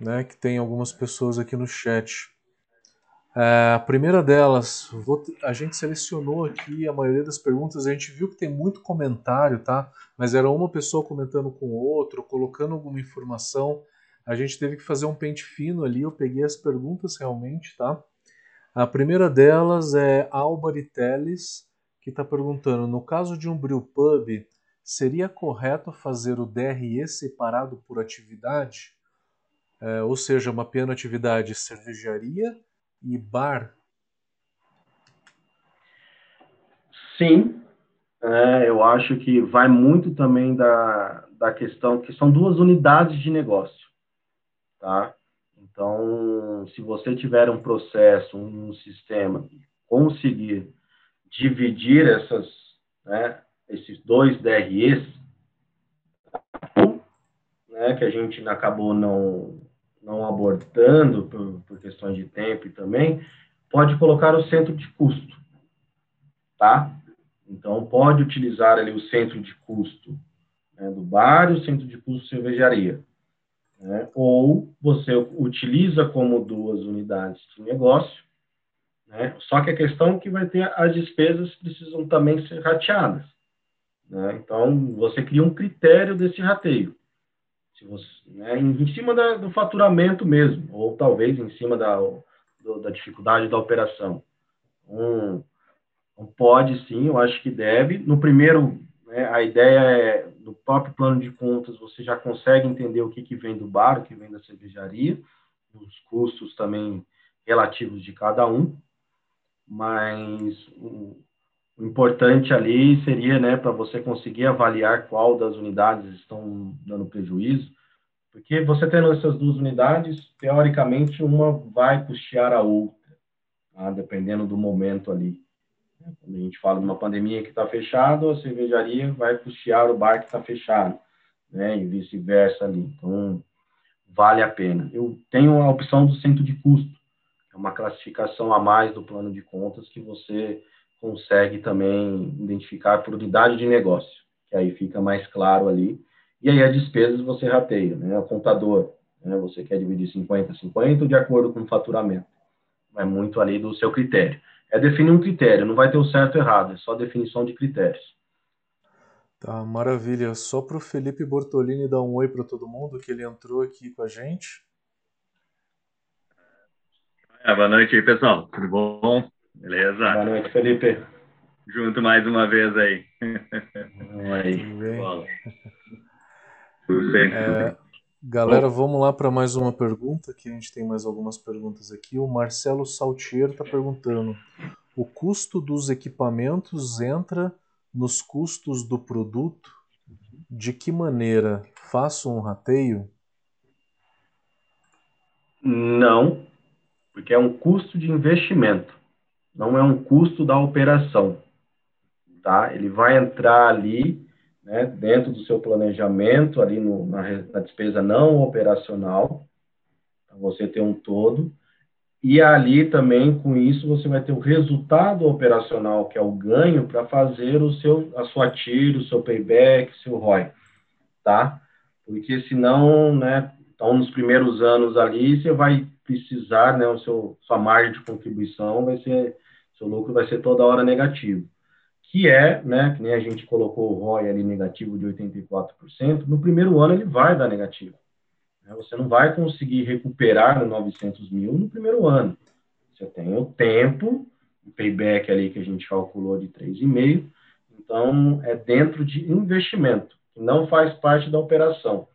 né, que tem algumas pessoas aqui no chat. É, a primeira delas, vou, a gente selecionou aqui a maioria das perguntas, a gente viu que tem muito comentário, tá? Mas era uma pessoa comentando com outra, colocando alguma informação. A gente teve que fazer um pente fino ali, eu peguei as perguntas realmente, tá? A primeira delas é Álvaro Teles, que está perguntando: no caso de um brewpub, seria correto fazer o DRE separado por atividade? É, ou seja, mapeando atividade cervejaria e bar? Sim, é, eu acho que vai muito também da, da questão que são duas unidades de negócio, tá? Então, se você tiver um processo, um sistema, conseguir dividir essas, né, esses dois DREs, né, que a gente acabou não, não abordando por, por questões de tempo e também, pode colocar o centro de custo, tá? Então, pode utilizar ali o centro de custo né, do bar e o centro de custo cervejaria. Né? Ou você utiliza como duas unidades de negócio, né? só que a questão é que vai ter as despesas precisam também ser rateadas. Né? Então, você cria um critério desse rateio. Você, né, em cima da, do faturamento mesmo, ou talvez em cima da, do, da dificuldade da operação. Um, pode sim, eu acho que deve. No primeiro, né, a ideia é, no próprio plano de contas, você já consegue entender o que, que vem do bar, o que vem da cervejaria, os custos também relativos de cada um, mas o importante ali seria, né, para você conseguir avaliar qual das unidades estão dando prejuízo, porque você tendo essas duas unidades, teoricamente, uma vai custear a outra, tá? dependendo do momento ali. Quando a gente fala de uma pandemia que está fechado, a cervejaria vai custear o bar que está fechado, né, e vice-versa ali. Então, vale a pena. Eu tenho a opção do centro de custo, é uma classificação a mais do plano de contas que você consegue também identificar por unidade de negócio, que aí fica mais claro ali. E aí as despesas você rateia, né? O contador, né? Você quer dividir 50 50 de acordo com o faturamento. É muito ali do seu critério. É definir um critério, não vai ter o certo e errado, é só definição de critérios. Tá, maravilha. Só para o Felipe Bortolini dar um oi para todo mundo, que ele entrou aqui com a gente. É, boa noite aí, pessoal. Tudo bom? Beleza? Boa noite, Felipe. Junto mais uma vez aí. aí. Tudo bem. É, galera, vamos lá para mais uma pergunta, que a gente tem mais algumas perguntas aqui. O Marcelo Saltier está perguntando: o custo dos equipamentos entra nos custos do produto? De que maneira? Faço um rateio? Não, porque é um custo de investimento não é um custo da operação, tá? Ele vai entrar ali, né, dentro do seu planejamento, ali no, na, na despesa não operacional, você ter um todo, e ali também, com isso, você vai ter o resultado operacional, que é o ganho, para fazer o seu, a sua tiro, o seu payback, seu ROI, tá? Porque senão, né, então nos primeiros anos ali, você vai precisar, né, o seu, sua margem de contribuição vai ser seu lucro vai ser toda hora negativo. Que é, né, que nem a gente colocou o ROI ali negativo de 84%, no primeiro ano ele vai dar negativo. Né? Você não vai conseguir recuperar no 900 mil no primeiro ano. Você tem o tempo, o payback ali que a gente calculou de 3,5, então é dentro de investimento, que não faz parte da operação.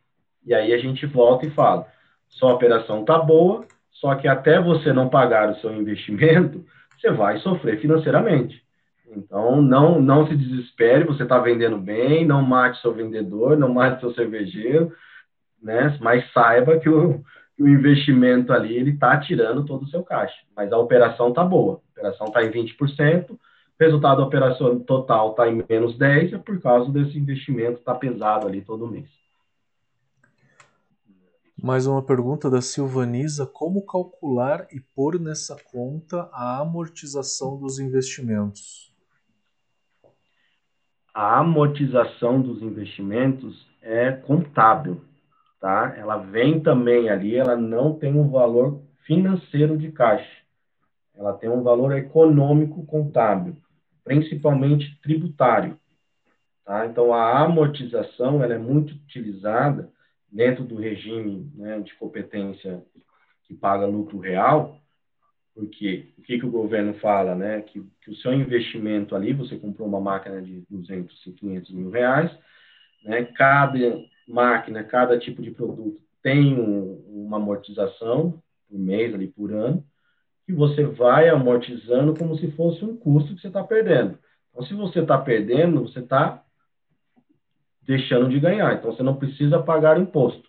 E aí a gente volta e fala, sua operação está boa, só que até você não pagar o seu investimento, você vai sofrer financeiramente. Então, não, não se desespere, você está vendendo bem, não mate seu vendedor, não mate seu cervejeiro, né? mas saiba que o, que o investimento ali ele está tirando todo o seu caixa. Mas a operação está boa, a operação está em 20%, o resultado operação total está em menos 10%, é por causa desse investimento está pesado ali todo mês. Mais uma pergunta da Silvanisa: como calcular e pôr nessa conta a amortização dos investimentos? A amortização dos investimentos é contábil, tá? Ela vem também ali, ela não tem um valor financeiro de caixa. Ela tem um valor econômico contábil, principalmente tributário. Tá? Então, a amortização ela é muito utilizada dentro do regime né, de competência que paga lucro real, porque o que, que o governo fala, né? Que, que o seu investimento ali, você comprou uma máquina de 200 e 500 mil reais, né? Cada máquina, cada tipo de produto tem um, uma amortização por mês ali por ano, que você vai amortizando como se fosse um custo que você está perdendo. Então, se você está perdendo, você está deixando de ganhar. Então, você não precisa pagar imposto.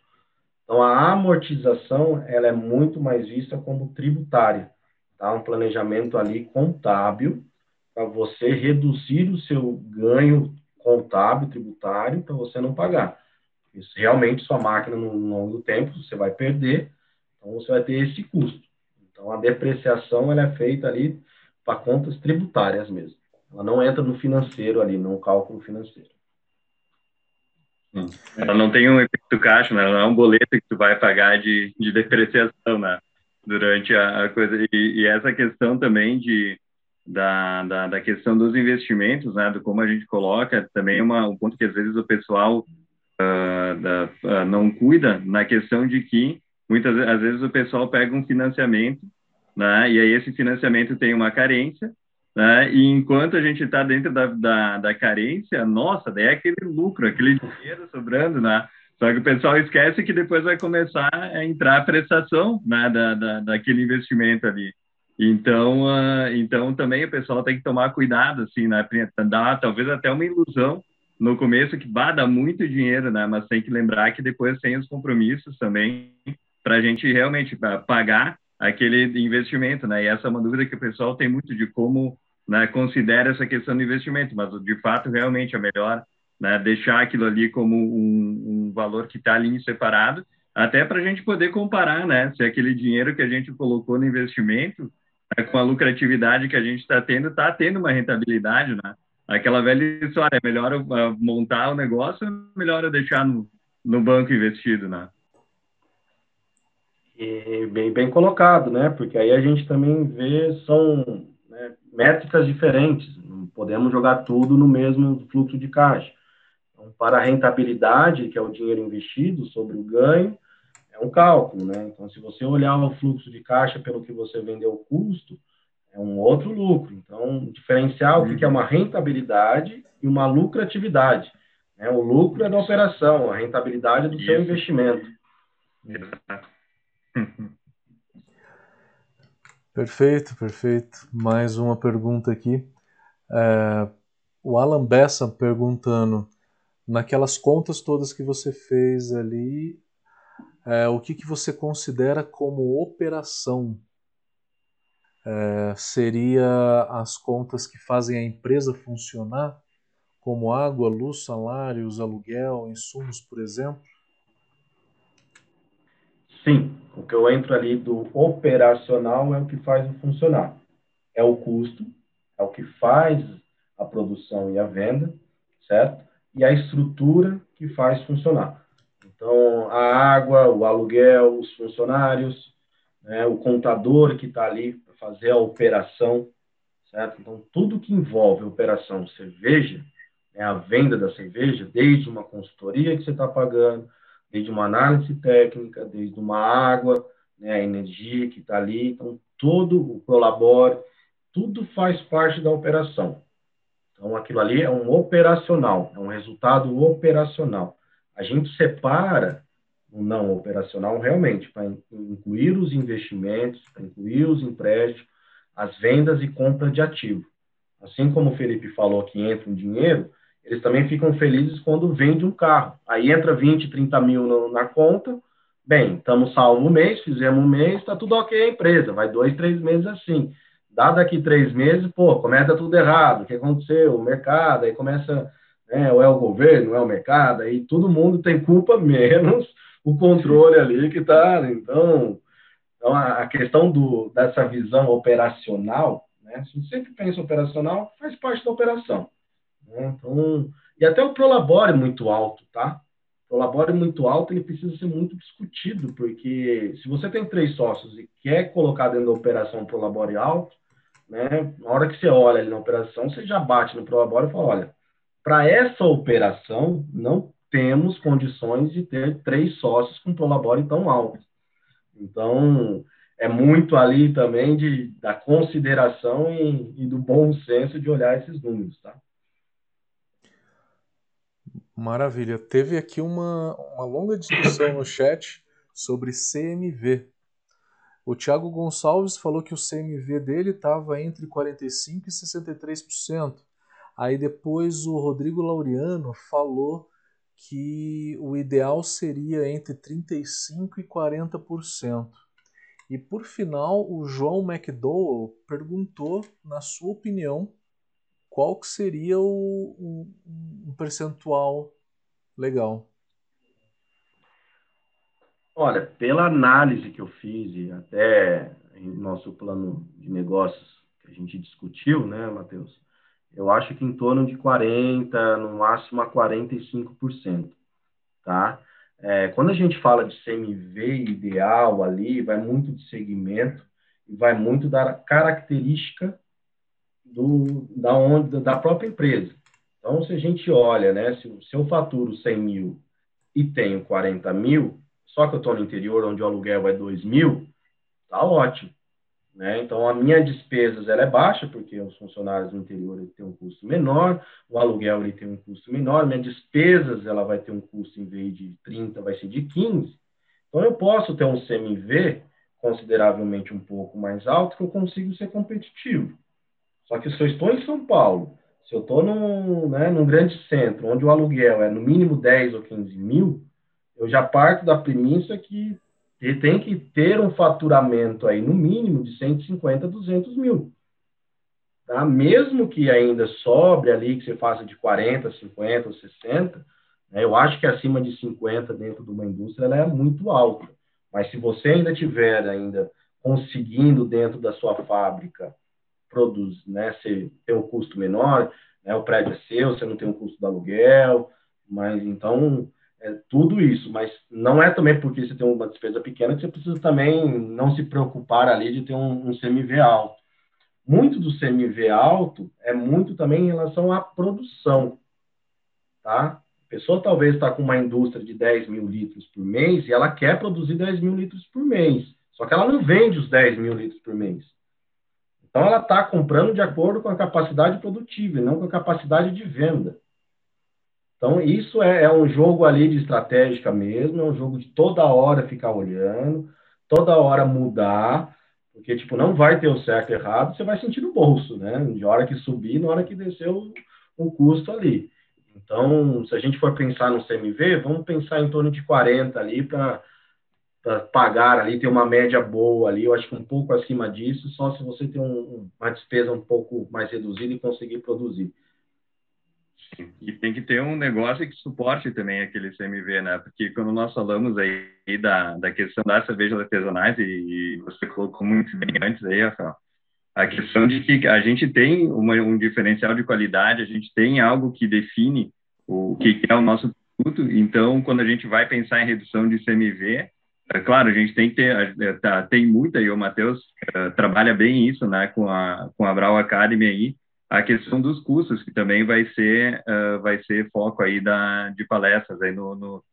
Então, a amortização ela é muito mais vista como tributária tá? um planejamento ali contábil para você reduzir o seu ganho contábil, tributário, para você não pagar. Isso, realmente, sua máquina, no, longo do tempo, você vai perder, então você vai ter esse custo. Então, a depreciação ela é feita ali para contas tributárias mesmo. Ela não entra no financeiro ali, no cálculo financeiro. Ela não tem um efeito caixa, né? Ela não é um boleto que tu vai pagar de, de depreciação, né? durante a, a coisa. E, e, essa questão também de, da, da, da, questão dos investimentos, né, do como a gente coloca, também é uma, um ponto que às vezes o pessoal uh, da, uh, não cuida, na questão de que muitas às vezes o pessoal pega um financiamento, né, e aí esse financiamento tem uma carência, né, e enquanto a gente está dentro da, da, da carência, nossa, daí é aquele lucro, aquele dinheiro sobrando, né, só que o pessoal esquece que depois vai começar a entrar a prestação né, da, da, daquele investimento ali. Então, uh, então também o pessoal tem que tomar cuidado, assim, né? Dá talvez até uma ilusão no começo que bah, dá muito dinheiro, né? Mas tem que lembrar que depois tem os compromissos também para a gente realmente pagar aquele investimento, né? E essa é uma dúvida que o pessoal tem muito de como né, considera essa questão do investimento, mas de fato realmente é melhor né, deixar aquilo ali como um, um valor que está ali separado, até para a gente poder comparar, né, se aquele dinheiro que a gente colocou no investimento, né, com a lucratividade que a gente está tendo, está tendo uma rentabilidade, né? Aquela velha história, é melhor eu montar o negócio, é melhor eu deixar no, no banco investido, né? E bem, bem colocado, né? Porque aí a gente também vê, são métricas diferentes, não podemos jogar tudo no mesmo fluxo de caixa. Então, para a rentabilidade, que é o dinheiro investido sobre o ganho, é um cálculo, né? Então, se você olhar o fluxo de caixa pelo que você vendeu o custo, é um outro lucro. Então, diferenciar o que é uma rentabilidade e uma lucratividade. Né? O lucro é da operação, a rentabilidade é do Isso. seu investimento. Perfeito, perfeito. Mais uma pergunta aqui. É, o Alan Bessa perguntando: naquelas contas todas que você fez ali, é, o que, que você considera como operação? É, seria as contas que fazem a empresa funcionar, como água, luz, salários, aluguel, insumos, por exemplo? Sim, o que eu entro ali do operacional é o que faz funcionar. É o custo, é o que faz a produção e a venda, certo? e a estrutura que faz funcionar. Então, a água, o aluguel, os funcionários, né, o contador que está ali para fazer a operação, certo? Então, tudo que envolve a operação cerveja, né, a venda da cerveja, desde uma consultoria que você está pagando, desde uma análise técnica, desde uma água, né, a energia que está ali, então, todo o Prolabore, tudo faz parte da operação. Então, aquilo ali é um operacional, é um resultado operacional. A gente separa o não operacional realmente para incluir os investimentos, para incluir os empréstimos, as vendas e compra de ativo. Assim como o Felipe falou que entra um dinheiro, eles também ficam felizes quando vende um carro. Aí entra 20, 30 mil no, na conta, bem, estamos salvo o mês, fizemos um mês, está tudo ok a empresa, vai dois, três meses assim dá daqui três meses, pô, começa tudo errado, o que aconteceu? O mercado, aí começa, né, ou é o governo, ou é o mercado, aí todo mundo tem culpa, menos o controle ali que está, então, então a questão do, dessa visão operacional, né, se você sempre pensa operacional, faz parte da operação. Né, então, e até o Prolabore é muito alto, tá? O Prolabore muito alto, ele precisa ser muito discutido, porque se você tem três sócios e quer colocar dentro da operação Prolabore alto, né, na hora que você olha ali na operação, você já bate no Prolabore e fala, olha, para essa operação, não temos condições de ter três sócios com Prolabore tão alto. Então, é muito ali também de, da consideração e, e do bom senso de olhar esses números, tá? Maravilha. Teve aqui uma, uma longa discussão no chat sobre CMV. O Thiago Gonçalves falou que o CMV dele estava entre 45% e 63%. Aí depois o Rodrigo Laureano falou que o ideal seria entre 35% e 40%. E por final, o João McDowell perguntou, na sua opinião, qual que seria o, um percentual legal. Olha, pela análise que eu fiz e até em nosso plano de negócios que a gente discutiu, né, Matheus? Eu acho que em torno de 40, no máximo a 45%, tá? É, quando a gente fala de CMV ideal ali, vai muito de segmento e vai muito da característica do, da, onde, da própria empresa. Então, se a gente olha, né, se, se eu faturo 100 mil e tenho 40 mil, só que eu estou no interior onde o aluguel é 2 mil, tá ótimo. Né? Então, a minha despesas ela é baixa, porque os funcionários do interior tem um custo menor, o aluguel ele tem um custo menor, minha despesas ela vai ter um custo, em vez de 30, vai ser de 15. Então, eu posso ter um CMV consideravelmente um pouco mais alto, que eu consigo ser competitivo. Só que se eu estou em São Paulo, se eu estou num, né, num grande centro, onde o aluguel é no mínimo 10 ou 15 mil, eu já parto da premissa que ele tem que ter um faturamento aí, no mínimo, de 150, 200 mil. Tá? Mesmo que ainda sobre ali, que você faça de 40, 50 ou 60, né, eu acho que acima de 50 dentro de uma indústria ela é muito alta. Mas se você ainda tiver ainda conseguindo dentro da sua fábrica produzir, né, você ter um custo menor, né, o prédio é seu, você não tem um custo do aluguel, mas então é tudo isso, mas não é também porque você tem uma despesa pequena que você precisa também não se preocupar ali de ter um, um CMV alto. Muito do CMV alto é muito também em relação à produção, tá? A pessoa talvez está com uma indústria de 10 mil litros por mês e ela quer produzir 10 mil litros por mês, só que ela não vende os 10 mil litros por mês. Então ela está comprando de acordo com a capacidade produtiva e não com a capacidade de venda. Então, isso é, é, um jogo ali de estratégica mesmo, é um jogo de toda hora ficar olhando, toda hora mudar, porque, tipo, não vai ter o certo e errado, você vai sentir no bolso, né? De hora que subir, na hora que descer o, o custo ali. Então, se a gente for pensar no CMV, vamos pensar em torno de 40 ali para pagar ali, ter uma média boa ali, eu acho que um pouco acima disso, só se você tem um, uma despesa um pouco mais reduzida e conseguir produzir. E tem que ter um negócio que suporte também aquele CMV, né? Porque quando nós falamos aí da, da questão das cervejas artesanais, e, e você colocou muito bem antes aí, Rafael, a questão de que a gente tem uma, um diferencial de qualidade, a gente tem algo que define o que é o nosso produto, então quando a gente vai pensar em redução de CMV, é claro, a gente tem que ter, é, tá, tem muita, e o Matheus uh, trabalha bem isso, né, com a, com a Brau Academy aí, a questão dos custos, que também vai ser, uh, vai ser foco aí da, de palestras aí no, no,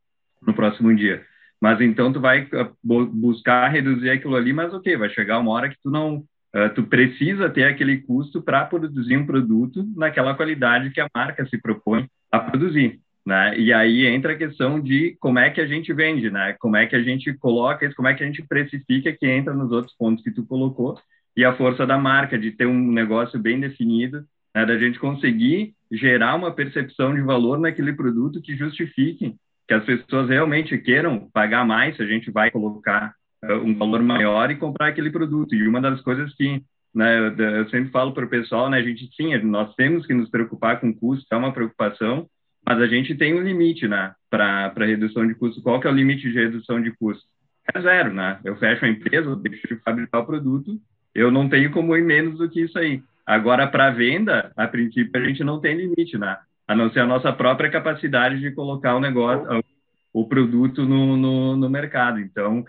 no próximo dia. Mas então tu vai buscar reduzir aquilo ali, mas o okay, vai chegar uma hora que tu não, tu precisa ter aquele custo para produzir um produto naquela qualidade que a marca se propõe a produzir. Né? E aí entra a questão de como é que a gente vende, né? Como é que a gente coloca isso, como é que a gente precifica que entra nos outros pontos que tu colocou e a força da marca de ter um negócio bem definido, né? Da gente conseguir gerar uma percepção de valor naquele produto que justifique que as pessoas realmente queiram pagar mais se a gente vai colocar uh, um valor maior e comprar aquele produto. E uma das coisas que né, eu sempre falo para o pessoal, né, a gente sim, nós temos que nos preocupar com custo, é uma preocupação, mas a gente tem um limite, né, para redução de custo. Qual que é o limite de redução de custo? É zero, né? Eu fecho a empresa, deixo de fabricar o produto, eu não tenho como ir menos do que isso aí. Agora, para venda, a princípio, a gente não tem limite, né? A não ser a nossa própria capacidade de colocar o negócio, o produto no, no, no mercado. Então,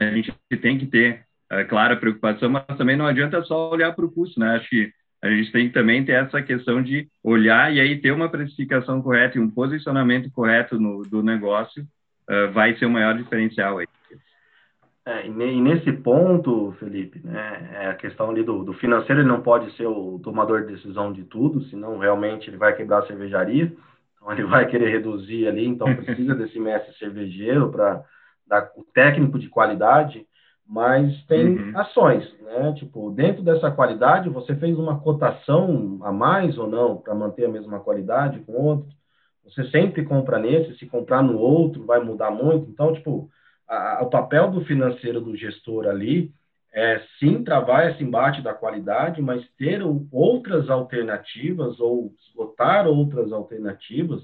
a gente tem que ter, é, claro, a preocupação, mas também não adianta só olhar para o custo, né? Acho que a gente tem que também ter essa questão de olhar e aí ter uma precificação correta e um posicionamento correto no, do negócio uh, vai ser o maior diferencial aí. É, e nesse ponto, Felipe, né, é a questão ali do, do, financeiro, ele não pode ser o tomador de decisão de tudo, senão realmente ele vai quebrar a cervejaria, então ele vai querer reduzir ali, então precisa desse mestre cervejeiro para dar o técnico de qualidade, mas tem uhum. ações, né? Tipo, dentro dessa qualidade, você fez uma cotação a mais ou não para manter a mesma qualidade com outro? Você sempre compra nesse, se comprar no outro vai mudar muito. Então, tipo, a, o papel do financeiro do gestor ali é sim travar esse embate da qualidade, mas ter outras alternativas ou esgotar outras alternativas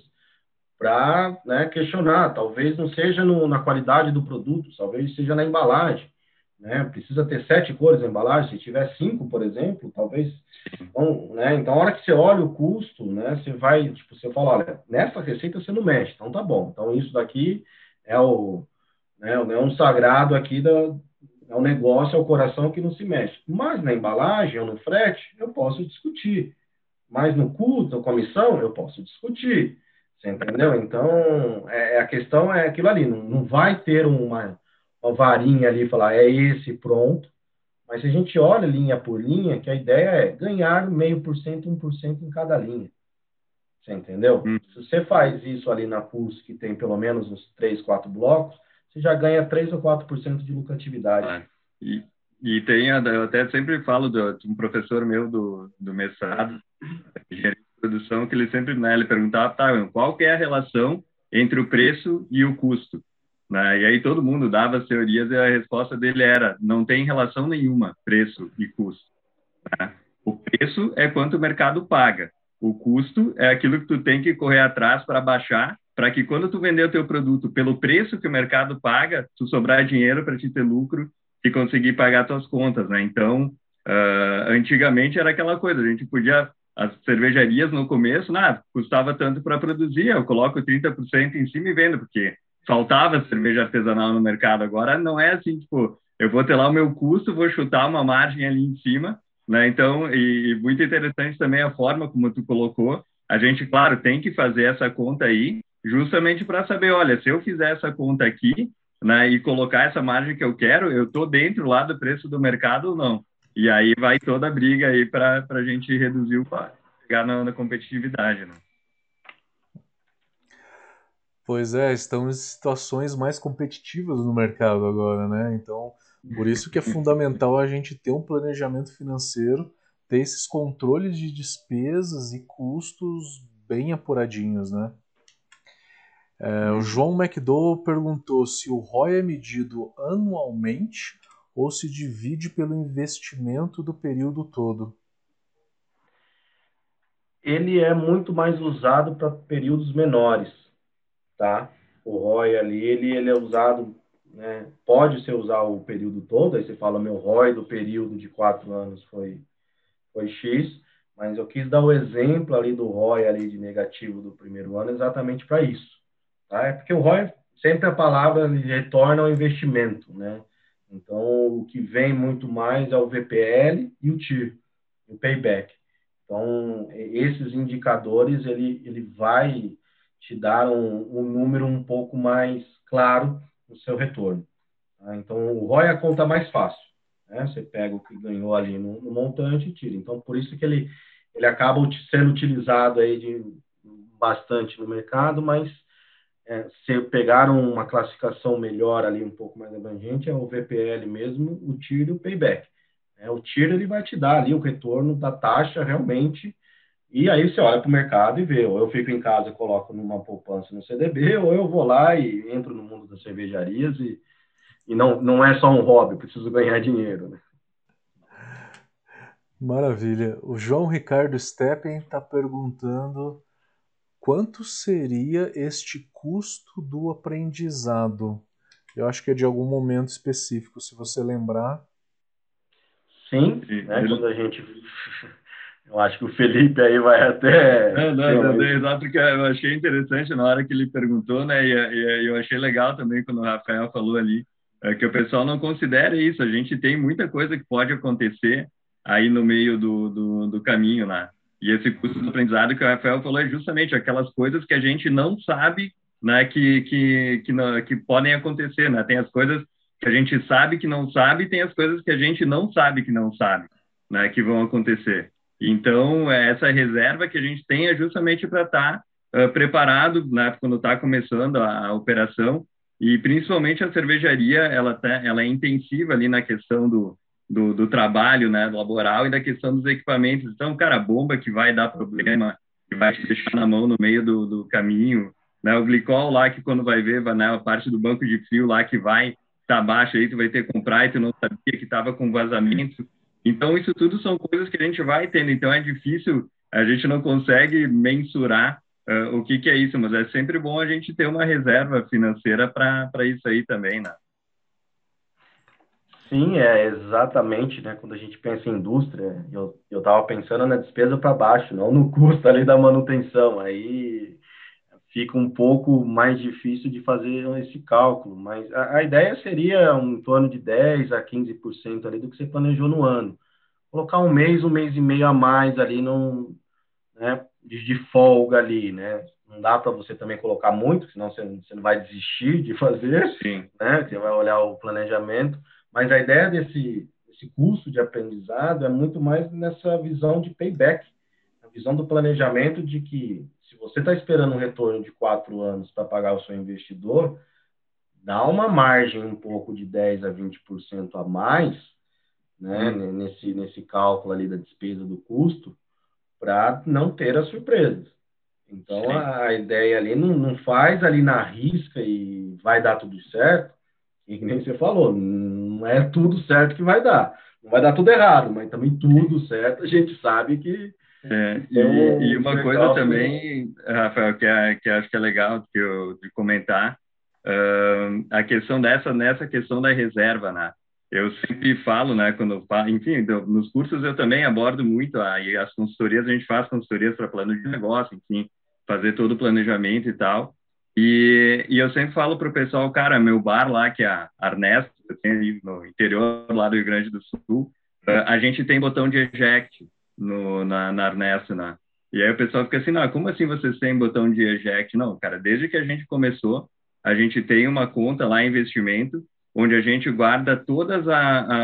para né, questionar. Talvez não seja no, na qualidade do produto, talvez seja na embalagem. Né? Precisa ter sete cores na embalagem. Se tiver cinco, por exemplo, talvez. Então, né? então, a hora que você olha o custo, né, você vai, tipo, você fala, olha, nessa receita você não mexe, então tá bom. Então, isso daqui é o, né, é um sagrado aqui da, é um negócio, é o coração que não se mexe. Mas na embalagem ou no frete, eu posso discutir. Mas no custo, comissão, eu posso discutir. Você entendeu? Então, é, a questão é aquilo ali. Não, não vai ter uma, uma varinha ali e falar, é esse, pronto. Mas se a gente olha linha por linha, que a ideia é ganhar meio por cento, um por cento em cada linha. Você entendeu? Hum. Se você faz isso ali na PUS, que tem pelo menos uns três, quatro blocos, você já ganha 3 ou 4% de lucratividade. Ah, e, e tem, eu até sempre falo de, um professor meu do, do mestrado, engenharia de produção, que ele sempre, né, ele perguntava, tá, qual que é a relação entre o preço e o custo? Né? E aí todo mundo dava as teorias e a resposta dele era, não tem relação nenhuma, preço e custo. Né? O preço é quanto o mercado paga. O custo é aquilo que tu tem que correr atrás para baixar para que quando tu vender o teu produto pelo preço que o mercado paga, tu sobrar dinheiro para te ter lucro e conseguir pagar tuas contas, né? Então, uh, antigamente era aquela coisa, a gente podia as cervejarias no começo, nada, custava tanto para produzir, eu coloco 30% em cima e vendo, porque faltava cerveja artesanal no mercado. Agora não é assim, tipo, eu vou ter lá o meu custo, vou chutar uma margem ali em cima, né? Então, e, e muito interessante também a forma como tu colocou. A gente, claro, tem que fazer essa conta aí, justamente para saber, olha, se eu fizer essa conta aqui, né, e colocar essa margem que eu quero, eu estou dentro lá do preço do mercado ou não. E aí vai toda a briga aí para a gente reduzir o chegar na, na competitividade, né? Pois é, estamos em situações mais competitivas no mercado agora, né? Então, por isso que é fundamental a gente ter um planejamento financeiro, ter esses controles de despesas e custos bem apuradinhos, né? É, o João McDowell perguntou se o ROI é medido anualmente ou se divide pelo investimento do período todo. Ele é muito mais usado para períodos menores, tá? O ROI ali, ele, ele é usado, né? Pode ser usar o período todo, aí você fala, meu ROI do período de quatro anos foi, foi X, mas eu quis dar o exemplo ali do ROI ali de negativo do primeiro ano exatamente para isso Tá? É porque o ROI, sempre a palavra retorna ao investimento, né? Então, o que vem muito mais é o VPL e o TIR, o payback. Então, esses indicadores, ele, ele vai te dar um, um número um pouco mais claro no seu retorno. Tá? Então, o ROI é a conta mais fácil. Né? Você pega o que ganhou ali no, no, montante e tira. Então, por isso que ele, ele acaba sendo utilizado aí de, bastante no mercado, mas é, se pegaram uma classificação melhor ali, um pouco mais abrangente, é o VPL mesmo, o TIR e o payback. É, o TIR ele vai te dar ali o retorno da taxa realmente, e aí você olha para o mercado e vê, ou eu fico em casa e coloco numa poupança no CDB, ou eu vou lá e entro no mundo das cervejarias e, e não, não é só um hobby, preciso ganhar dinheiro. Né? Maravilha. O João Ricardo Steppen está perguntando quanto seria este custo do aprendizado? Eu acho que é de algum momento específico, se você lembrar. Sim, né, quando a gente Eu acho que o Felipe aí vai até. Não, não, não, exato, porque eu achei interessante na hora que ele perguntou, né? E, e, eu achei legal também quando o Rafael falou ali, é que o pessoal não considera isso. A gente tem muita coisa que pode acontecer aí no meio do, do, do caminho, né? E esse custo do aprendizado que o Rafael falou é justamente aquelas coisas que a gente não sabe, né? Que, que, que, não, que podem acontecer, né? Tem as coisas que a gente sabe que não sabe, e tem as coisas que a gente não sabe que não sabe, né? Que vão acontecer. Então, é essa reserva que a gente tem é justamente para estar tá, uh, preparado né, quando está começando a, a, operação. E principalmente a cervejaria, ela, tá, ela é intensiva ali na questão do, do, do, trabalho né, laboral e da questão dos equipamentos. Então, cara, bomba que vai dar problema, que vai te deixar na mão no meio do, do caminho, né, o glicol lá que quando vai ver, né, a parte do banco de fio lá que vai tá baixo aí, tu vai ter que comprar e tu não sabia que estava com vazamento. Então, isso tudo são coisas que a gente vai tendo. Então, é difícil, a gente não consegue mensurar uh, o que, que é isso, mas é sempre bom a gente ter uma reserva financeira para isso aí também, né? Sim, é exatamente, né? Quando a gente pensa em indústria, eu estava pensando na despesa para baixo, não no custo ali da manutenção. Aí fica um pouco mais difícil de fazer esse cálculo, mas a, a ideia seria um, em torno de 10 a 15% ali do que você planejou no ano. Colocar um mês, um mês e meio a mais ali num, né, de, de folga ali, né? Não dá para você também colocar muito, senão você, você não vai desistir de fazer, Sim. né? Você vai olhar o planejamento, mas a ideia desse, desse curso de aprendizado é muito mais nessa visão de payback, a visão do planejamento de que se você está esperando um retorno de quatro anos para pagar o seu investidor, dá uma margem um pouco de 10 a 20% a mais, né, hum. nesse, nesse cálculo ali da despesa do custo, para não ter as surpresas. Então, a, a, ideia ali não, não faz ali na risca e vai dar tudo certo, e que nem você falou, não é tudo certo que vai dar. Não vai dar tudo errado, mas também tudo certo a gente sabe que é, e, e, uma coisa também, Rafael, que, é, que acho que é legal que eu, de comentar, uh, a questão dessa, nessa questão da reserva, né? Eu sempre falo, né, quando falo, enfim, nos cursos eu também abordo muito, aí as consultorias, a gente faz consultorias para plano de negócio, enfim, fazer todo o planejamento e tal, e, e eu sempre falo para o pessoal, cara, meu bar lá, que é a Arnesto, no interior lá do Rio Grande do Sul, uh, a gente tem botão de eject, no, na, na Arnesto, né? E aí o pessoal fica assim, não, como assim vocês têm botão de eject? Não, cara, desde que a gente começou, a gente tem uma conta lá, investimento, onde a gente guarda todos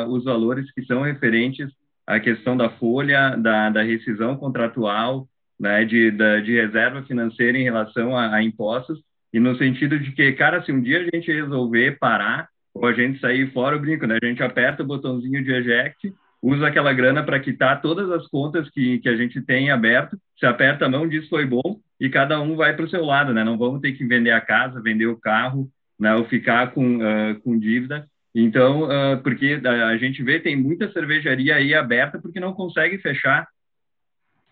os valores que são referentes à questão da folha, da, da rescisão contratual, né, de, da, de reserva financeira em relação a, a, impostos, e no sentido de que, cara, se um dia a gente resolver parar, ou a gente sair fora, o brinco, né, a gente aperta o botãozinho de eject, usa aquela grana para quitar todas as contas que, que a gente tem aberto, se aperta a mão, diz foi bom, e cada um vai para o seu lado, né? Não vamos ter que vender a casa, vender o carro, né? Ou ficar com, uh, com dívida. Então, uh, porque a gente vê, tem muita cervejaria aí aberta porque não consegue fechar.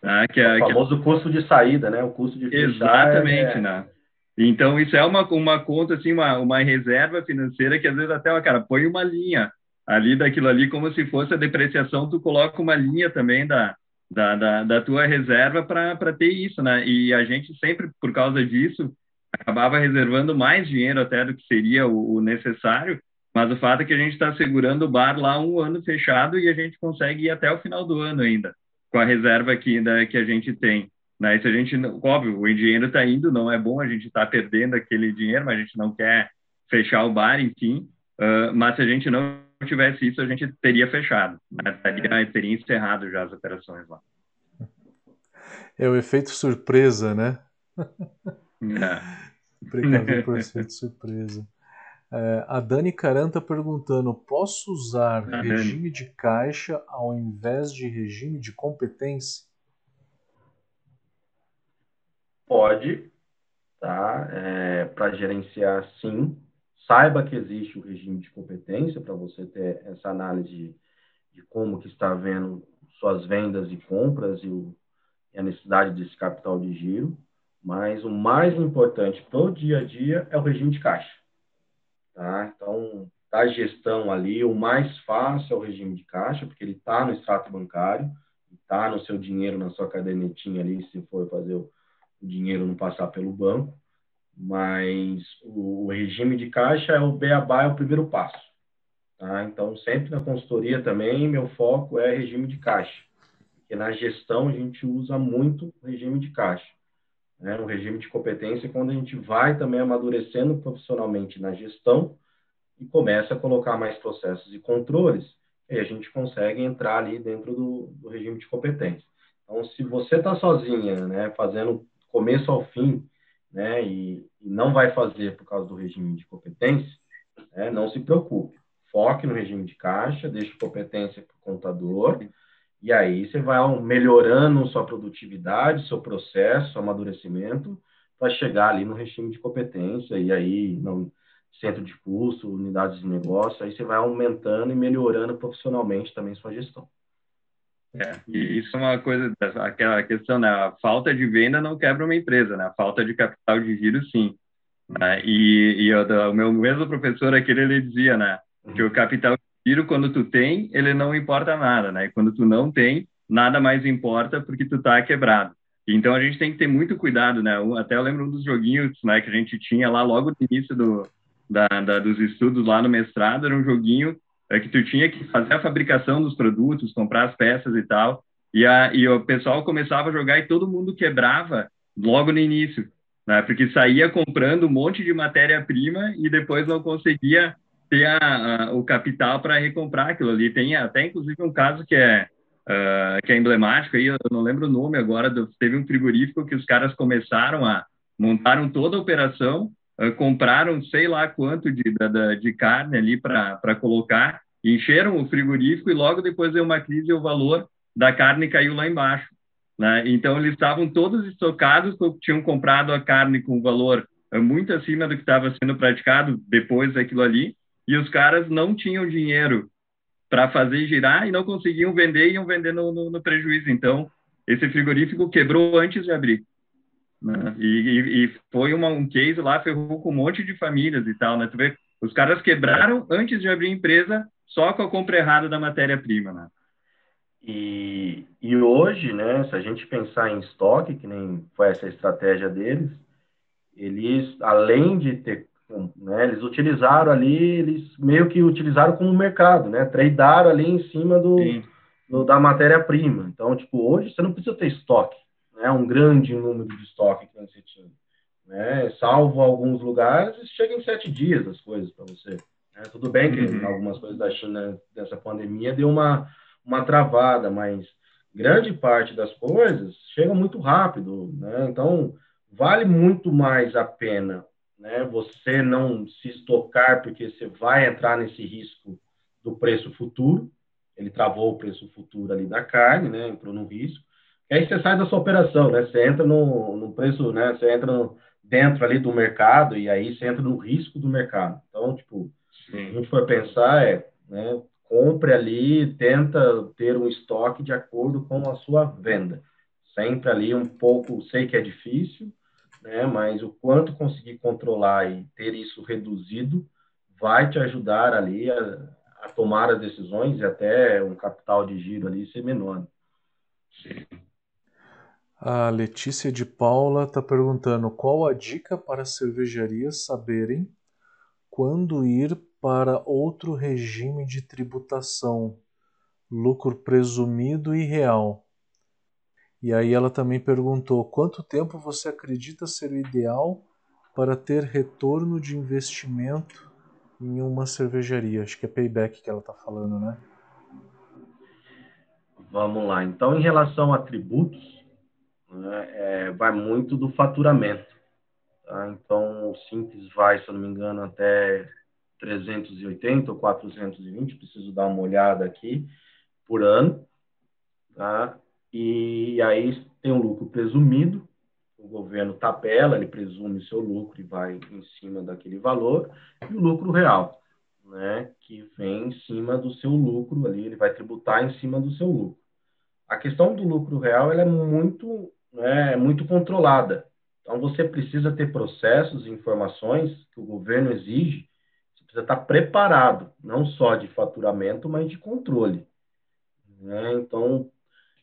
Tá? Que é, o famoso que... custo de saída, né? O custo de fechar. Exatamente, é... né? Então, isso é uma, uma conta, assim, uma, uma reserva financeira que às vezes até, ó, cara, põe uma linha ali daquilo ali como se fosse a depreciação, tu coloca uma linha também da, da, da, da tua reserva para ter isso, né? E a gente sempre, por causa disso, acabava reservando mais dinheiro até do que seria o, o necessário, mas o fato é que a gente está segurando o bar lá um ano fechado e a gente consegue ir até o final do ano ainda, com a reserva aqui da, que a gente tem. Né? Se a gente, óbvio, o dinheiro está indo, não é bom, a gente está perdendo aquele dinheiro, mas a gente não quer fechar o bar, enfim. Uh, mas se a gente não tivesse isso, a gente teria fechado. Né? Teria, teria encerrado já as operações lá. É o efeito surpresa, né? É. Precaver por efeito surpresa. É, a Dani Caranta perguntando: posso usar regime Dani. de caixa ao invés de regime de competência? Pode, tá? É, Para gerenciar, sim saiba que existe o regime de competência para você ter essa análise de como que está vendo suas vendas e compras e, o, e a necessidade desse capital de giro, mas o mais importante para o dia a dia é o regime de caixa. Tá? Então, da gestão ali, o mais fácil é o regime de caixa, porque ele está no extrato bancário, tá no seu dinheiro, na sua cadernetinha ali, se for fazer o dinheiro não passar pelo banco, mas o, o, regime de caixa é o beabá, é o primeiro passo. Tá? Então, sempre na consultoria também, meu foco é regime de caixa, porque na gestão a gente usa muito regime de caixa. Né? Um regime de competência quando a gente vai também amadurecendo profissionalmente na gestão e começa a colocar mais processos e controles, e a gente consegue entrar ali dentro do, do regime de competência. Então, se você está sozinha, né, fazendo começo ao fim, né, e, e, não vai fazer por causa do regime de competência, né, não se preocupe. Foque no regime de caixa, deixe competência para o contador, e aí você vai melhorando sua produtividade, seu processo, seu amadurecimento, para chegar ali no regime de competência, e aí não, centro de custo, unidades de negócio, aí você vai aumentando e melhorando profissionalmente também sua gestão. É, isso é uma coisa, aquela questão, né? A falta de venda não quebra uma empresa, né? A falta de capital de giro, sim. Né? E, e eu, o meu mesmo professor aquele, ele dizia, né? Uhum. Que o capital de giro, quando tu tem, ele não importa nada, né? E quando tu não tem, nada mais importa porque tu tá quebrado. Então a gente tem que ter muito cuidado, né? Até eu lembro um dos joguinhos, né? Que a gente tinha lá logo no início do, da, da, dos estudos lá no mestrado, era um joguinho é, que tu tinha que fazer a fabricação dos produtos, comprar as peças e tal, e, a, e o pessoal começava a jogar e todo mundo quebrava logo no início, né? Porque saía comprando um monte de matéria-prima e depois não conseguia ter a, a, o capital para recomprar aquilo ali. Tem até, inclusive, um caso que é, uh, que é emblemático, aí, eu não lembro o nome agora, teve um frigorífico que os caras começaram a montaram toda a operação uh, compraram sei lá quanto de, de, carne ali para colocar, encheram o frigorífico e logo depois deu uma crise e o valor da carne caiu lá embaixo. Né? Então, eles estavam todos estocados, tinham comprado a carne com valor uh, muito acima do que estava sendo praticado depois daquilo ali, e os caras não tinham dinheiro para fazer girar e não conseguiam vender iam vender no, no, no prejuízo. Então, esse frigorífico quebrou antes de abrir. Né? E, e, e, foi uma, um case lá, ferrou com um monte de famílias e tal, né? Tu vê, os caras quebraram antes de abrir empresa só com a compra errada da matéria-prima, né? E, e hoje, né, se a gente pensar em estoque, que nem foi essa estratégia deles, eles, além de ter, né, eles utilizaram ali, eles meio que utilizaram como mercado, né, tradearam ali em cima do, do da matéria-prima. Então, tipo, hoje você não precisa ter estoque, né, um grande número de estoque que você tinha. Né, salvo alguns lugares, chega em sete dias as coisas para você. Né. Tudo bem que uhum. algumas coisas da China dessa pandemia deu uma, uma travada, mas grande parte das coisas chega muito rápido. Né? Então, vale muito mais a pena né, você não se estocar, porque você vai entrar nesse risco do preço futuro. Ele travou o preço futuro ali da carne, né, entrou no risco e aí você sai da sua operação, né? Você entra no, no preço, né? Você entra no, dentro ali do mercado e aí você entra no risco do mercado. Então, tipo, se a gente for pensar, é, né? Compre ali, tenta ter um estoque de acordo com a sua venda. Sempre ali um pouco, sei que é difícil, né? Mas o quanto conseguir controlar e ter isso reduzido vai te ajudar ali a, a tomar as decisões e até um capital de giro ali ser menor. Sim. A Letícia de Paula está perguntando qual a dica para cervejarias saberem quando ir para outro regime de tributação, lucro presumido e real. E aí ela também perguntou quanto tempo você acredita ser o ideal para ter retorno de investimento em uma cervejaria. Acho que é payback que ela está falando, né? Vamos lá. Então, em relação a tributos, né, é, vai muito do faturamento. Tá? Então, o Simples vai, se eu não me engano, até 380 ou 420, preciso dar uma olhada aqui, por ano. Tá? E aí tem o lucro presumido, o governo tabela, ele presume seu lucro e vai em cima daquele valor, e o lucro real, né, que vem em cima do seu lucro ali, ele vai tributar em cima do seu lucro. A questão do lucro real ela é muito né, muito controlada. Então, você precisa ter processos e informações que o governo exige, você precisa estar preparado, não só de faturamento, mas de controle. Né? Então,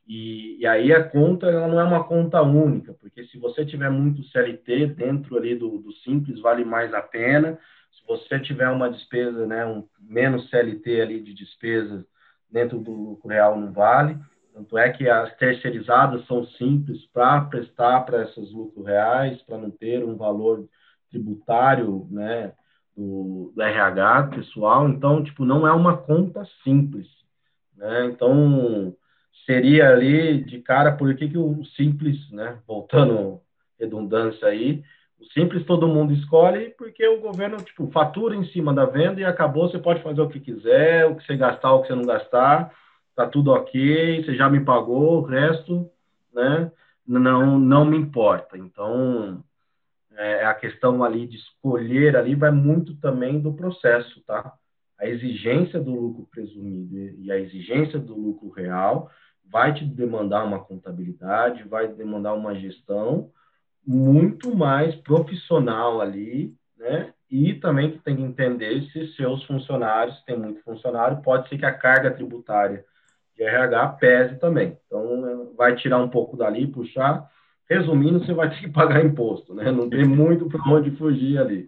E, e, aí a conta ela não é uma conta única, porque se você tiver muito CLT dentro ali do, do simples, vale mais a pena. Se você tiver uma despesa, né, um menos CLT ali de despesas dentro do lucro real, não vale. Tanto é que as terceirizadas são simples para prestar para esses lucros reais, para não ter um valor tributário, né, do, do RH pessoal. Então, tipo, não é uma conta simples, né? Então, seria ali de cara por que, que o simples, né, voltando redundância aí, o simples todo mundo escolhe porque o governo tipo fatura em cima da venda e acabou, você pode fazer o que quiser, o que você gastar, o que você não gastar, tá tudo ok, você já me pagou, o resto, né, não não me importa. Então, é, a questão ali de escolher ali vai muito também do processo, tá? A exigência do lucro presumido e a exigência do lucro real vai te demandar uma contabilidade, vai demandar uma gestão muito mais profissional ali, né? E também tem que entender se seus funcionários, tem muito funcionário, pode ser que a carga tributária de RH pese também. Então, vai tirar um pouco dali, puxar. Resumindo, você vai ter que pagar imposto, né? Não tem muito para onde fugir ali.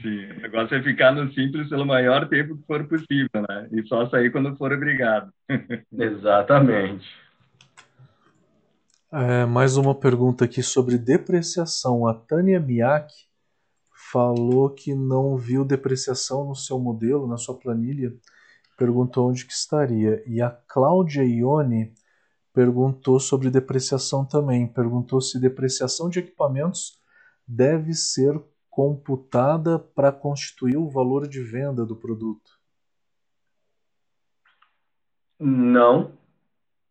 Sim, o negócio é ficar no simples pelo maior tempo que for possível, né? E só sair quando for obrigado. Exatamente. É, mais uma pergunta aqui sobre depreciação. A Tânia Miak falou que não viu depreciação no seu modelo, na sua planilha. Perguntou onde que estaria. E a Cláudia Ione perguntou sobre depreciação também. Perguntou se depreciação de equipamentos deve ser computada para constituir o valor de venda do produto? Não,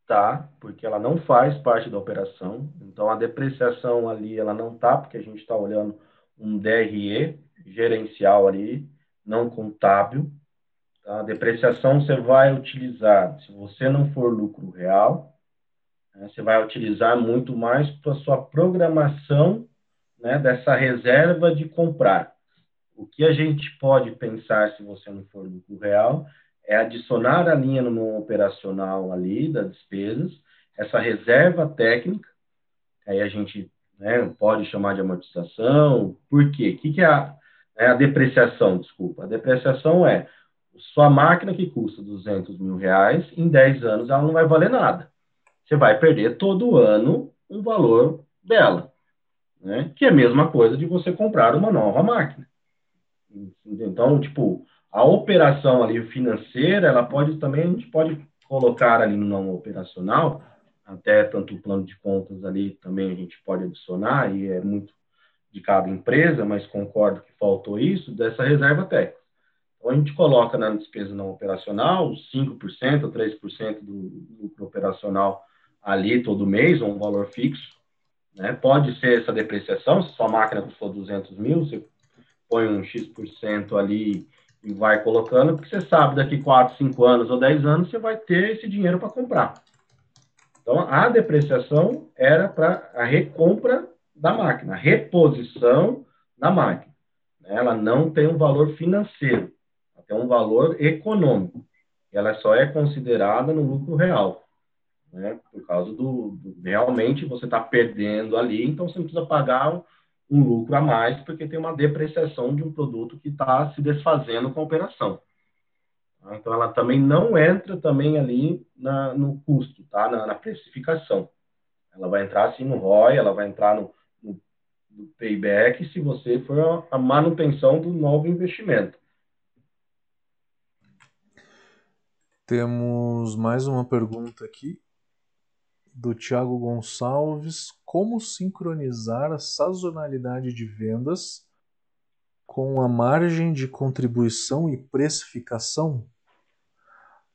tá? Porque ela não faz parte da operação. Então a depreciação ali ela não tá, porque a gente está olhando um DRE gerencial ali, não contábil. Tá? A depreciação você vai utilizar, se você não for lucro real, né, você vai utilizar muito mais para sua programação né, dessa reserva de comprar. O que a gente pode pensar, se você não for lucro real, é adicionar a linha no operacional ali das despesas, essa reserva técnica, aí a gente né, pode chamar de amortização. Por quê? O que, que é a, é a depreciação? Desculpa. A depreciação é sua máquina que custa 200 mil reais, em 10 anos ela não vai valer nada. Você vai perder todo ano um valor dela né? Que é a mesma coisa de você comprar uma nova máquina. Então, tipo, a operação ali financeira, ela pode também, a gente pode colocar ali no não operacional, até tanto o plano de contas ali também a gente pode adicionar, e é muito de cada empresa, mas concordo que faltou isso, dessa reserva técnica. Então, a gente coloca na despesa não operacional 5%, 3% do lucro operacional ali todo mês, um valor fixo, né? Pode ser essa depreciação, se sua máquina custou 200 mil, você põe um X% ali e vai colocando, porque você sabe daqui 4, 5 anos ou 10 anos você vai ter esse dinheiro para comprar. Então, a depreciação era para a recompra da máquina, reposição da máquina. Ela não tem um valor financeiro, tem um valor econômico. Ela só é considerada no lucro real né? Por causa do, do realmente você está perdendo ali, então você não precisa pagar um, um, lucro a mais porque tem uma depreciação de um produto que está se desfazendo com a operação. Tá? Então ela também não entra também ali na, no custo, tá? Na, na, precificação. Ela vai entrar assim no ROI, ela vai entrar no, no, no payback se você for a, a manutenção do novo investimento. Temos mais uma pergunta aqui do Tiago Gonçalves, como sincronizar a sazonalidade de vendas com a margem de contribuição e precificação?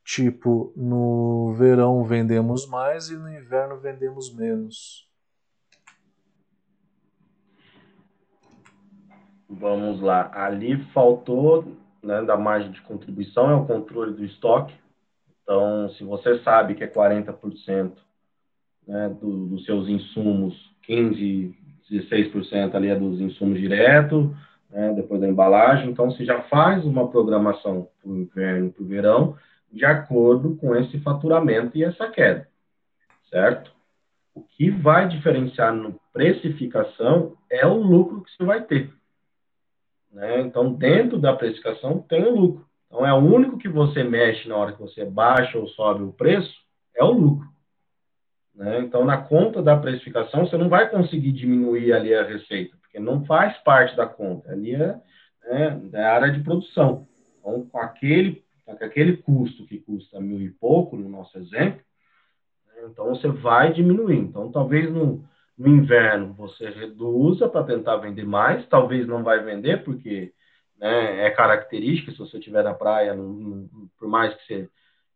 Tipo, no verão vendemos mais e no inverno vendemos menos. Vamos lá. Ali faltou, né, da margem de contribuição, é o controle do estoque. Então, se você sabe que é 40% né, do, dos seus insumos, 15, 16% ali é dos insumos direto, né, depois da embalagem. Então, você já faz uma programação para o inverno e para o verão, de acordo com esse faturamento e essa queda. certo? O que vai diferenciar no precificação é o lucro que você vai ter. Né? Então, dentro da precificação tem o lucro. Então, é o único que você mexe na hora que você baixa ou sobe o preço, é o lucro. Né? Então, na conta da precificação, você não vai conseguir diminuir ali a receita, porque não faz parte da conta. Ali é, né, é a área de produção. Então, com aquele, com aquele custo que custa mil e pouco, no nosso exemplo, né, então você vai diminuir. Então, talvez no, no inverno você reduza para tentar vender mais, talvez não vai vender, porque né, é característica, se você estiver na praia, não, não, por mais que você,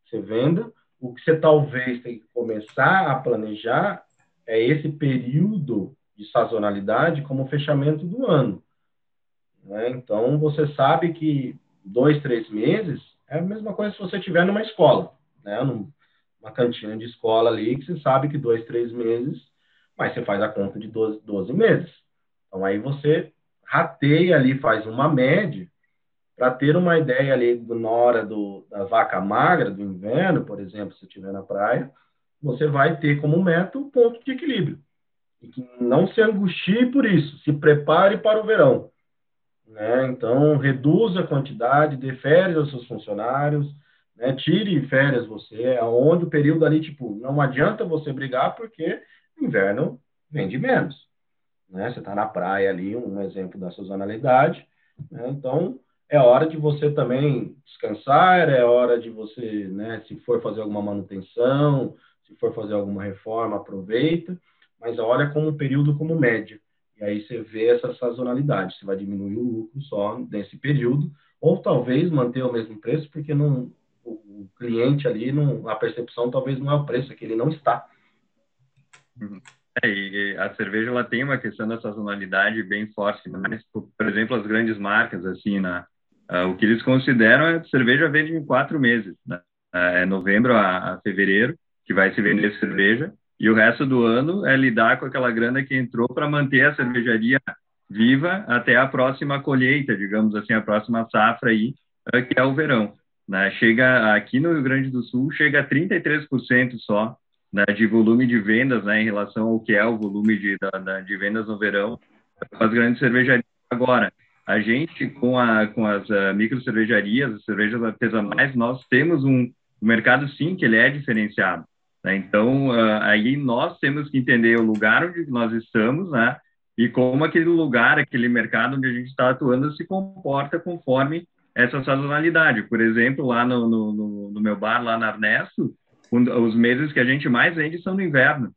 você venda, o que você talvez tenha que começar a planejar é esse período de sazonalidade como fechamento do ano. Né? Então, você sabe que dois, três meses é a mesma coisa se você estiver numa escola, né? numa cantina de escola ali, que você sabe que dois, três meses, mas você faz a conta de 12, 12 meses. Então, aí você rateia ali, faz uma média, para ter uma ideia ali na hora do, da vaca magra, do inverno, por exemplo, se estiver na praia, você vai ter como meta o ponto de equilíbrio. E que não se angustie por isso, se prepare para o verão. Né? Então, reduza a quantidade, dê férias aos seus funcionários, né? tire férias você, aonde o período ali, tipo, não adianta você brigar porque inverno vende menos né? Você está na praia ali, um exemplo da sazonalidade, né? Então, é hora de você também descansar, é hora de você, né, se for fazer alguma manutenção, se for fazer alguma reforma, aproveita, mas olha como um período como média. E aí você vê essa sazonalidade, você vai diminuir o lucro só nesse período, ou talvez manter o mesmo preço, porque não, o, cliente ali, não, a percepção talvez não é o preço, é que ele não está. Uhum. É, e a cerveja ela tem uma questão da sazonalidade bem forte, né? mas, por exemplo, as grandes marcas, assim, né? Uh, o que eles consideram é cerveja vende em quatro meses, né? Uh, é novembro a, a, fevereiro que vai se vender cerveja, e o resto do ano é lidar com aquela grana que entrou para manter a cervejaria viva até a próxima colheita, digamos assim, a próxima safra aí, uh, que é o verão. Né? Chega aqui no Rio Grande do Sul, chega a 33% só né, de volume de vendas né, em relação ao que é o volume de, da, da, de vendas no verão as grandes cervejarias. Agora, a gente, com, a, com as uh, micro cervejarias, as cervejas artesanais, nós temos um, um mercado, sim, que ele é diferenciado. Né? Então, uh, aí nós temos que entender o lugar onde nós estamos, né? E como aquele lugar, aquele mercado onde a gente está atuando se comporta conforme essa sazonalidade. Por exemplo, lá no, no, no meu bar, lá na Ernesto, os meses que a gente mais vende são no inverno.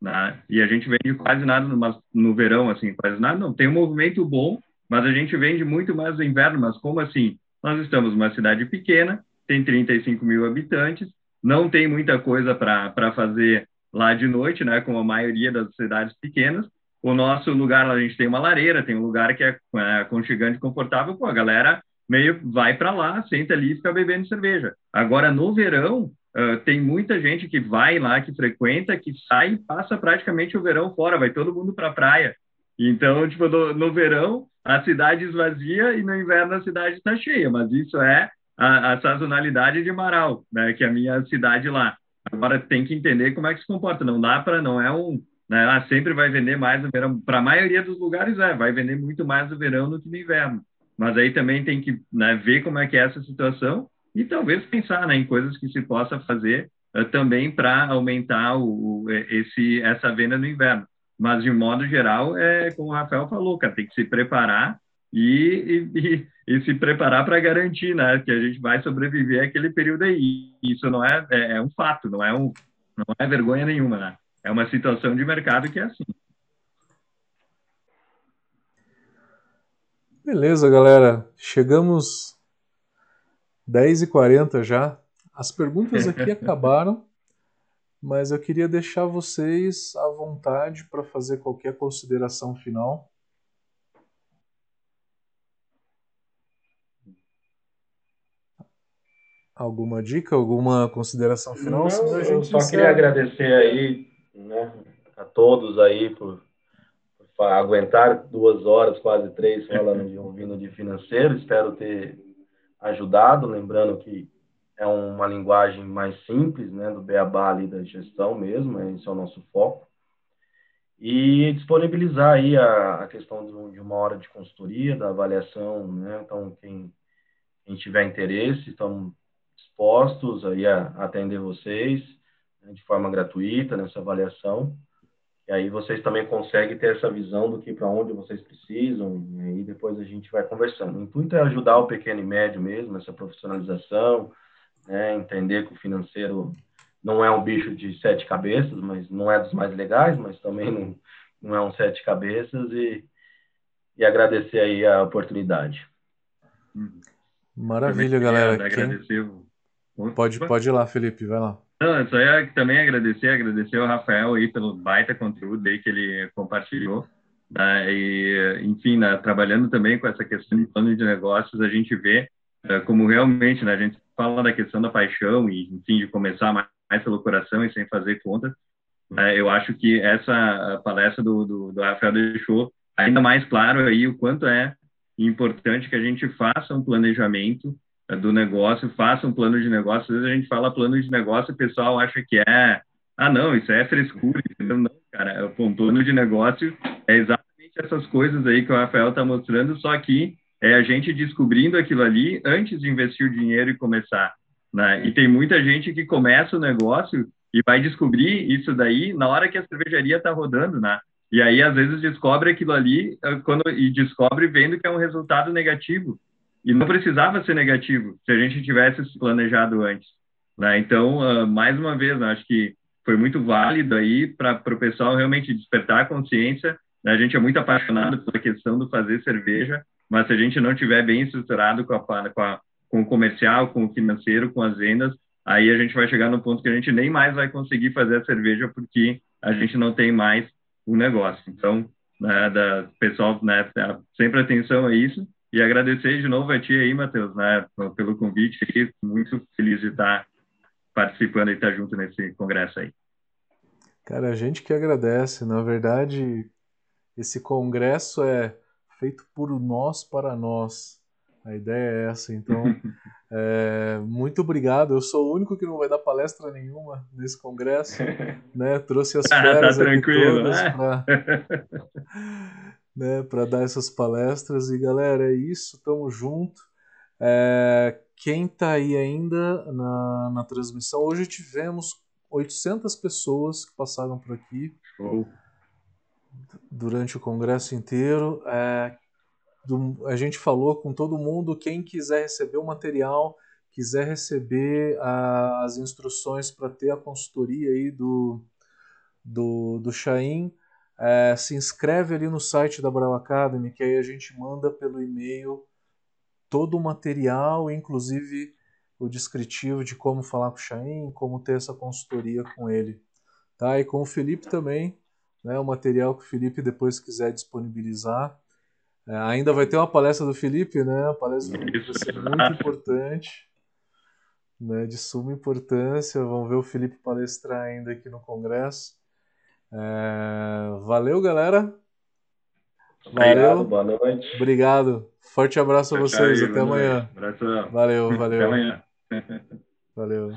Né? E a gente vende quase nada no, no verão, assim, quase nada. Não, tem um movimento bom, mas a gente vende muito mais no inverno. Mas como assim? Nós estamos numa cidade pequena, tem 35 mil habitantes, não tem muita coisa para fazer lá de noite, né? Como a maioria das cidades pequenas. O nosso lugar, a gente tem uma lareira, tem um lugar que é, é aconchegante confortável. Pô, a galera meio vai para lá, senta ali e fica bebendo cerveja. Agora, no verão, Uh, tem muita gente que vai lá, que frequenta, que sai e passa praticamente o verão fora, vai todo mundo para a praia. Então, tipo, no, no, verão a cidade esvazia e no inverno a cidade está cheia, mas isso é a, a, sazonalidade de Marau, né, que é a minha cidade lá. Agora tem que entender como é que se comporta, não dá para, não é um, né, ah, sempre vai vender mais no verão. Para a maioria dos lugares é, vai vender muito mais no verão do que no inverno. Mas aí também tem que né, ver como é que é essa situação e talvez pensar né, em coisas que se possa fazer uh, também para aumentar o, o, esse, essa venda no inverno. Mas, de modo geral, é como o Rafael falou, cara, tem que se preparar e, e, e se preparar para garantir né, que a gente vai sobreviver aquele período aí. Isso não é, é, é um fato, não é, um, não é vergonha nenhuma. Né? É uma situação de mercado que é assim. Beleza, galera. Chegamos 10h40 já. As perguntas aqui acabaram, mas eu queria deixar vocês à vontade para fazer qualquer consideração final. Alguma dica, alguma consideração final? Não, eu só queria agradecer aí né, a todos aí por, por aguentar duas horas, quase três, falando de ouvindo de financeiro. Espero ter ajudado, lembrando que é uma linguagem mais simples, né, do beabá ali da gestão mesmo, esse é o nosso foco. E disponibilizar aí a, a questão de uma hora de consultoria, da avaliação, né, então quem, quem tiver interesse, estamos dispostos aí a, a atender vocês né, de forma gratuita nessa avaliação. E aí vocês também conseguem ter essa visão do que para onde vocês precisam, e aí depois a gente vai conversando. O intuito é ajudar o pequeno e médio mesmo, nessa profissionalização, né, entender que o financeiro não é um bicho de sete cabeças, mas não é dos mais legais, mas também não, não é um sete cabeças, e, e agradecer aí a oportunidade. Maravilha, galera. Quem... Pode, pode ir lá, Felipe, vai lá. Não, só ia também agradecer, agradecer ao Rafael aí pelo baita conteúdo aí que ele compartilhou. Né? E, enfim, né, trabalhando também com essa questão de plano de negócios, a gente vê uh, como realmente, né, a gente fala da questão da paixão e, enfim, de começar mais, mais pelo coração e sem fazer conta. Né? Eu acho que essa palestra do, do, do Rafael deixou ainda mais claro aí o quanto é importante que a gente faça um planejamento do negócio, faça um plano de negócio. Às vezes a gente fala plano de negócio e o pessoal acha que é, ah, não, isso é frescura, entendeu? Não, cara, um plano de negócio é exatamente essas coisas aí que o Rafael está mostrando, só que é a gente descobrindo aquilo ali antes de investir o dinheiro e começar. Né? E tem muita gente que começa o negócio e vai descobrir isso daí na hora que a cervejaria está rodando, né? E aí, às vezes, descobre aquilo ali eh, quando, e descobre vendo que é um resultado negativo. E não precisava ser negativo se a gente tivesse se planejado antes. Né? Então, uh, mais uma vez, acho que foi muito válido aí para o pessoal realmente despertar a consciência. Né? A gente é muito apaixonado pela questão do fazer cerveja, mas se a gente não tiver bem estruturado com, a, com, a, com o comercial, com o financeiro, com as vendas, aí a gente vai chegar no ponto que a gente nem mais vai conseguir fazer a cerveja porque a gente não tem mais um negócio. Então, né, da, pessoal, né, sempre atenção a isso e agradecer de novo a ti aí, Matheus, né, pelo convite. Fiquei muito feliz de estar participando e estar junto nesse congresso aí. Cara, a gente que agradece. Na verdade, esse congresso é feito por nós para nós. A ideia é essa. Então, é, muito obrigado. Eu sou o único que não vai dar palestra nenhuma nesse congresso. Né? Trouxe as férias ah, tá tranquilo, todas né? para né, para dar essas palestras. E galera, é isso, tamo junto. É, quem está aí ainda na, na transmissão, hoje tivemos 800 pessoas que passaram por aqui durante o congresso inteiro. É, do, a gente falou com todo mundo, quem quiser receber o material, quiser receber a, as instruções para ter a consultoria aí do, do, do Chain, é, se inscreve ali no site da Brau Academy, que aí a gente manda pelo e-mail todo o material, inclusive o descritivo de como falar com o Chain, como ter essa consultoria com ele. Tá? E com o Felipe também, né, o material que o Felipe depois quiser disponibilizar. É, ainda vai ter uma palestra do Felipe, né? A palestra do Felipe vai ser muito importante, né, de suma importância. Vamos ver o Felipe palestrar ainda aqui no Congresso. É, valeu, galera. Valeu. boa noite. Obrigado. Forte abraço a vocês. Até amanhã. Abraço. Valeu, valeu. Até amanhã. Valeu.